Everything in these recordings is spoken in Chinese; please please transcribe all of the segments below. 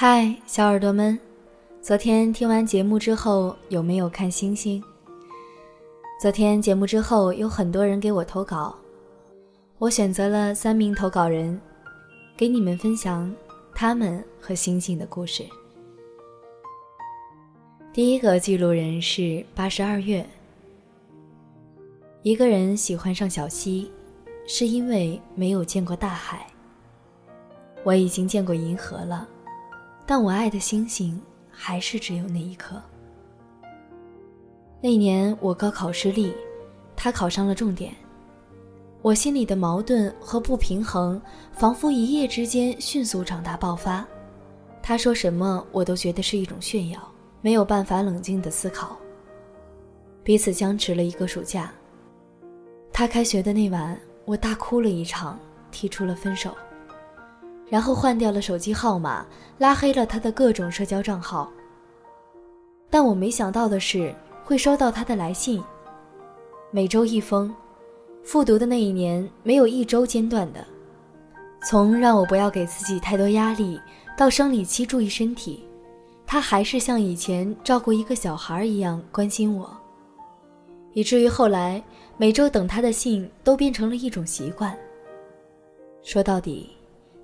嗨，小耳朵们，昨天听完节目之后有没有看星星？昨天节目之后有很多人给我投稿，我选择了三名投稿人，给你们分享他们和星星的故事。第一个记录人是八十二月。一个人喜欢上小溪，是因为没有见过大海。我已经见过银河了，但我爱的星星还是只有那一颗。那年我高考失利，他考上了重点，我心里的矛盾和不平衡仿佛一夜之间迅速长大爆发。他说什么我都觉得是一种炫耀，没有办法冷静的思考。彼此僵持了一个暑假。他开学的那晚，我大哭了一场，提出了分手，然后换掉了手机号码，拉黑了他的各种社交账号。但我没想到的是，会收到他的来信，每周一封。复读的那一年，没有一周间断的。从让我不要给自己太多压力，到生理期注意身体，他还是像以前照顾一个小孩一样关心我。以至于后来。每周等他的信都变成了一种习惯。说到底，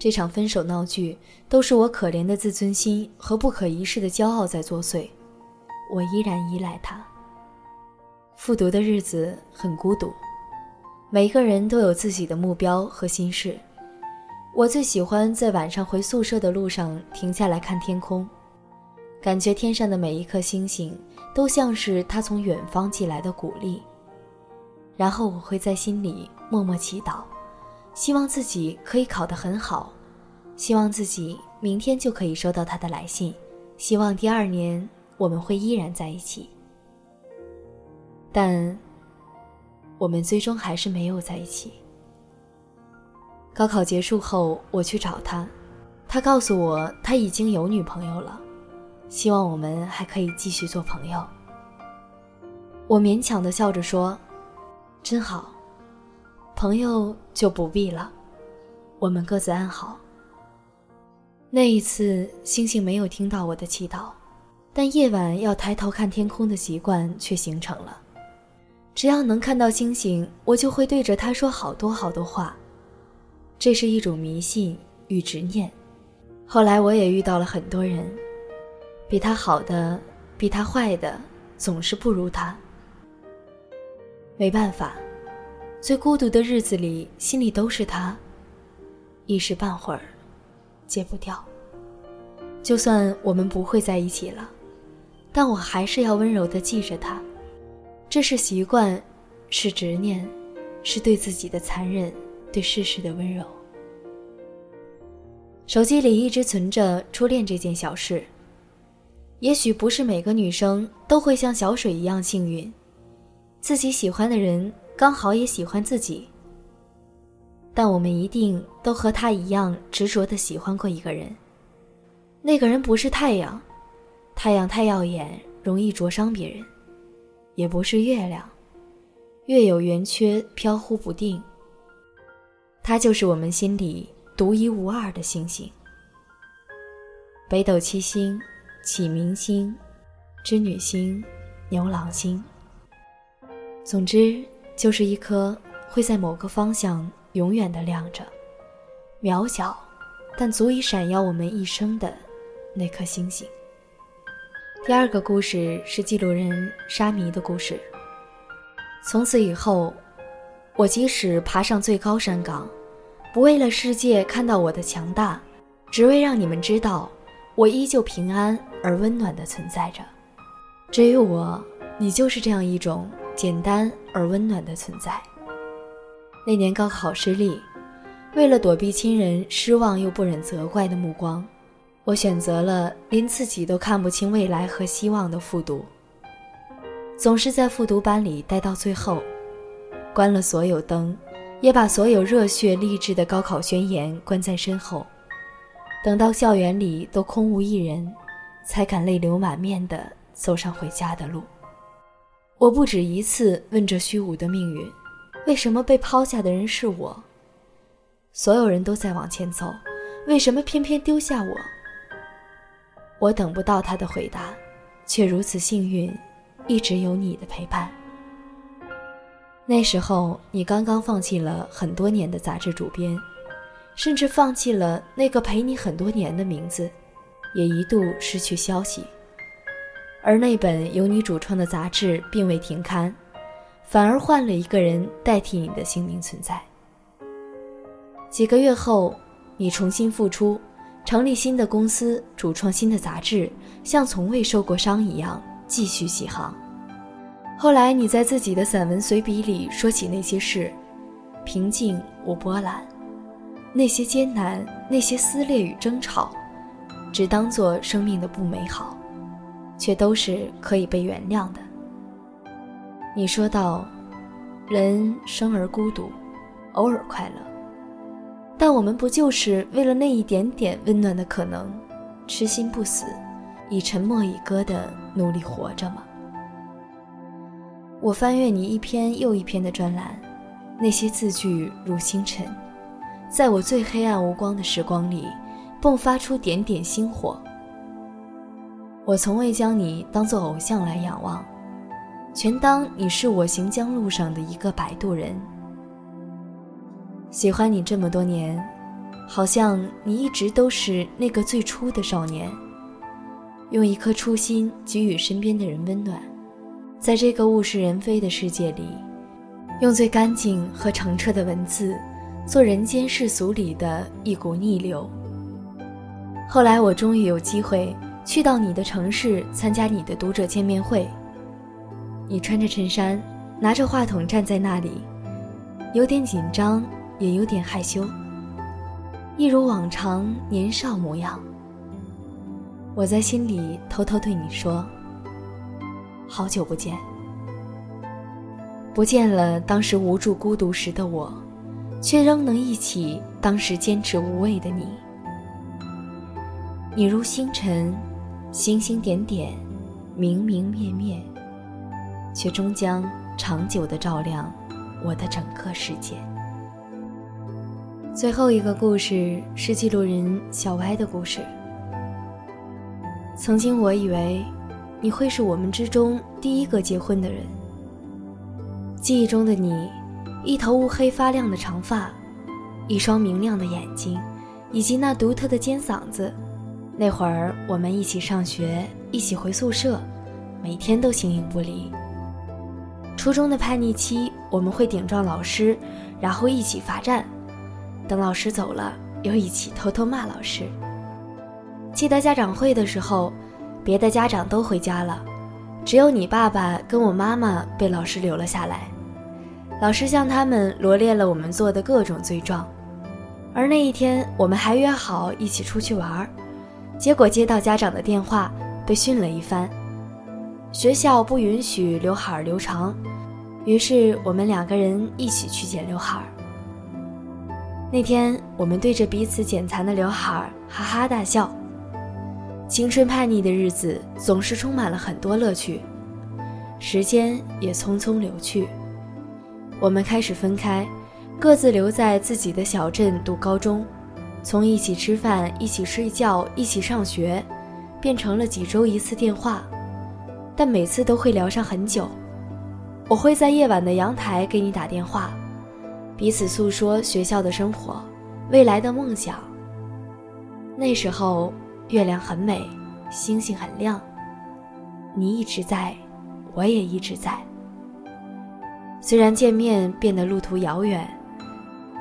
这场分手闹剧都是我可怜的自尊心和不可一世的骄傲在作祟。我依然依赖他。复读的日子很孤独，每个人都有自己的目标和心事。我最喜欢在晚上回宿舍的路上停下来看天空，感觉天上的每一颗星星都像是他从远方寄来的鼓励。然后我会在心里默默祈祷，希望自己可以考得很好，希望自己明天就可以收到他的来信，希望第二年我们会依然在一起。但我们最终还是没有在一起。高考结束后，我去找他，他告诉我他已经有女朋友了，希望我们还可以继续做朋友。我勉强的笑着说。真好，朋友就不必了，我们各自安好。那一次，星星没有听到我的祈祷，但夜晚要抬头看天空的习惯却形成了。只要能看到星星，我就会对着他说好多好多话。这是一种迷信与执念。后来我也遇到了很多人，比他好的，比他坏的，总是不如他。没办法，最孤独的日子里，心里都是他，一时半会儿戒不掉。就算我们不会在一起了，但我还是要温柔的记着他。这是习惯，是执念，是对自己的残忍，对世事的温柔。手机里一直存着初恋这件小事。也许不是每个女生都会像小水一样幸运。自己喜欢的人刚好也喜欢自己，但我们一定都和他一样执着的喜欢过一个人。那个人不是太阳，太阳太耀眼，容易灼伤别人；也不是月亮，月有圆缺，飘忽不定。他就是我们心里独一无二的星星。北斗七星，启明星，织女星，牛郎星。总之，就是一颗会在某个方向永远的亮着，渺小，但足以闪耀我们一生的那颗星星。第二个故事是记录人沙弥的故事。从此以后，我即使爬上最高山岗，不为了世界看到我的强大，只为让你们知道，我依旧平安而温暖的存在着。至于我，你就是这样一种。简单而温暖的存在。那年高考失利，为了躲避亲人失望又不忍责怪的目光，我选择了连自己都看不清未来和希望的复读。总是在复读班里待到最后，关了所有灯，也把所有热血励志的高考宣言关在身后，等到校园里都空无一人，才敢泪流满面地走上回家的路。我不止一次问这虚无的命运：为什么被抛下的人是我？所有人都在往前走，为什么偏偏丢下我？我等不到他的回答，却如此幸运，一直有你的陪伴。那时候，你刚刚放弃了很多年的杂志主编，甚至放弃了那个陪你很多年的名字，也一度失去消息。而那本由你主创的杂志并未停刊，反而换了一个人代替你的姓名存在。几个月后，你重新复出。成立新的公司，主创新的杂志，像从未受过伤一样继续起航。后来，你在自己的散文随笔里说起那些事，平静无波澜；那些艰难，那些撕裂与争吵，只当做生命的不美好，却都是可以被原谅的。你说道：“人生而孤独，偶尔快乐。”但我们不就是为了那一点点温暖的可能，痴心不死，以沉默以歌的努力活着吗？我翻阅你一篇又一篇的专栏，那些字句如星辰，在我最黑暗无光的时光里，迸发出点点星火。我从未将你当做偶像来仰望，全当你是我行将路上的一个摆渡人。喜欢你这么多年，好像你一直都是那个最初的少年，用一颗初心给予身边的人温暖，在这个物是人非的世界里，用最干净和澄澈的文字，做人间世俗里的一股逆流。后来我终于有机会去到你的城市参加你的读者见面会，你穿着衬衫，拿着话筒站在那里，有点紧张。也有点害羞，一如往常年少模样。我在心里偷偷对你说：“好久不见，不见了。”当时无助孤独时的我，却仍能忆起当时坚持无畏的你。你如星辰，星星点点，明明灭灭，却终将长久的照亮我的整个世界。最后一个故事是记录人小歪的故事。曾经我以为，你会是我们之中第一个结婚的人。记忆中的你，一头乌黑发亮的长发，一双明亮的眼睛，以及那独特的尖嗓子。那会儿我们一起上学，一起回宿舍，每天都形影不离。初中的叛逆期，我们会顶撞老师，然后一起罚站。等老师走了，又一起偷偷骂老师。记得家长会的时候，别的家长都回家了，只有你爸爸跟我妈妈被老师留了下来。老师向他们罗列了我们做的各种罪状，而那一天我们还约好一起出去玩儿，结果接到家长的电话，被训了一番。学校不允许刘海留长，于是我们两个人一起去剪刘海。那天，我们对着彼此剪残的刘海哈哈大笑。青春叛逆的日子总是充满了很多乐趣，时间也匆匆流去。我们开始分开，各自留在自己的小镇读高中，从一起吃饭、一起睡觉、一起上学，变成了几周一次电话，但每次都会聊上很久。我会在夜晚的阳台给你打电话。彼此诉说学校的生活，未来的梦想。那时候月亮很美，星星很亮。你一直在，我也一直在。虽然见面变得路途遥远，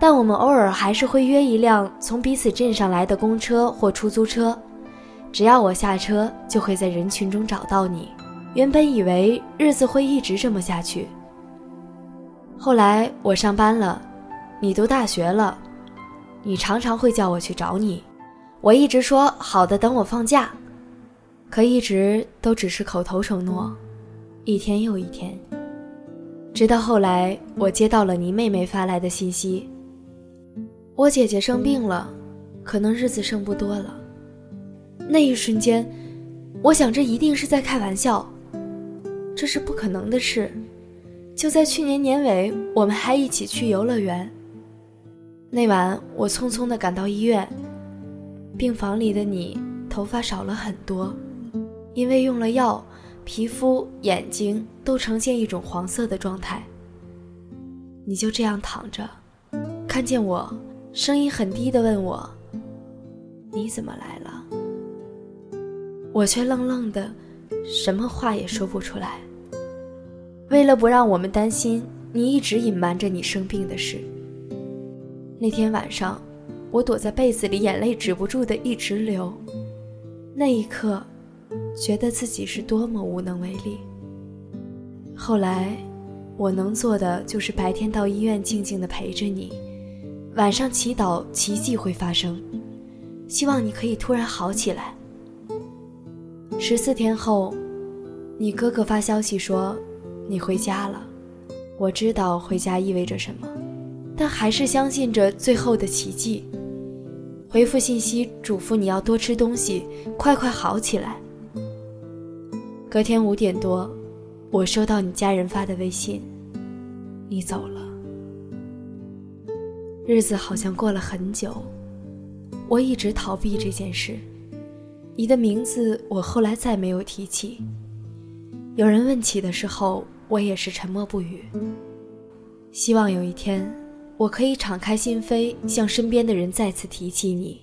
但我们偶尔还是会约一辆从彼此镇上来的公车或出租车。只要我下车，就会在人群中找到你。原本以为日子会一直这么下去。后来我上班了，你读大学了，你常常会叫我去找你，我一直说好的，等我放假，可一直都只是口头承诺，一天又一天。直到后来，我接到了你妹妹发来的信息，我姐姐生病了，可能日子剩不多了。那一瞬间，我想这一定是在开玩笑，这是不可能的事。就在去年年尾，我们还一起去游乐园。那晚，我匆匆地赶到医院，病房里的你头发少了很多，因为用了药，皮肤、眼睛都呈现一种黄色的状态。你就这样躺着，看见我，声音很低的问我：“你怎么来了？”我却愣愣的，什么话也说不出来。为了不让我们担心，你一直隐瞒着你生病的事。那天晚上，我躲在被子里，眼泪止不住的一直流。那一刻，觉得自己是多么无能为力。后来，我能做的就是白天到医院静静的陪着你，晚上祈祷奇迹会发生，希望你可以突然好起来。十四天后，你哥哥发消息说。你回家了，我知道回家意味着什么，但还是相信着最后的奇迹。回复信息嘱咐你要多吃东西，快快好起来。隔天五点多，我收到你家人发的微信，你走了。日子好像过了很久，我一直逃避这件事。你的名字我后来再没有提起。有人问起的时候。我也是沉默不语。希望有一天，我可以敞开心扉，向身边的人再次提起你，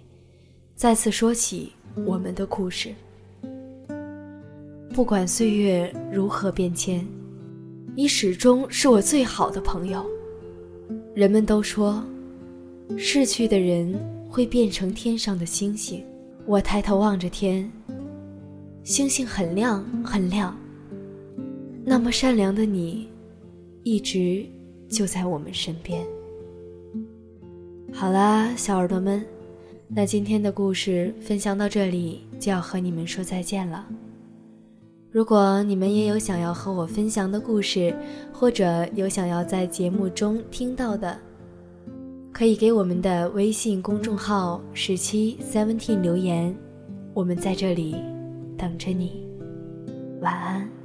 再次说起我们的故事。不管岁月如何变迁，你始终是我最好的朋友。人们都说，逝去的人会变成天上的星星。我抬头望着天，星星很亮很亮。那么善良的你，一直就在我们身边。好啦，小耳朵们，那今天的故事分享到这里，就要和你们说再见了。如果你们也有想要和我分享的故事，或者有想要在节目中听到的，可以给我们的微信公众号十七 seventeen 留言，我们在这里等着你。晚安。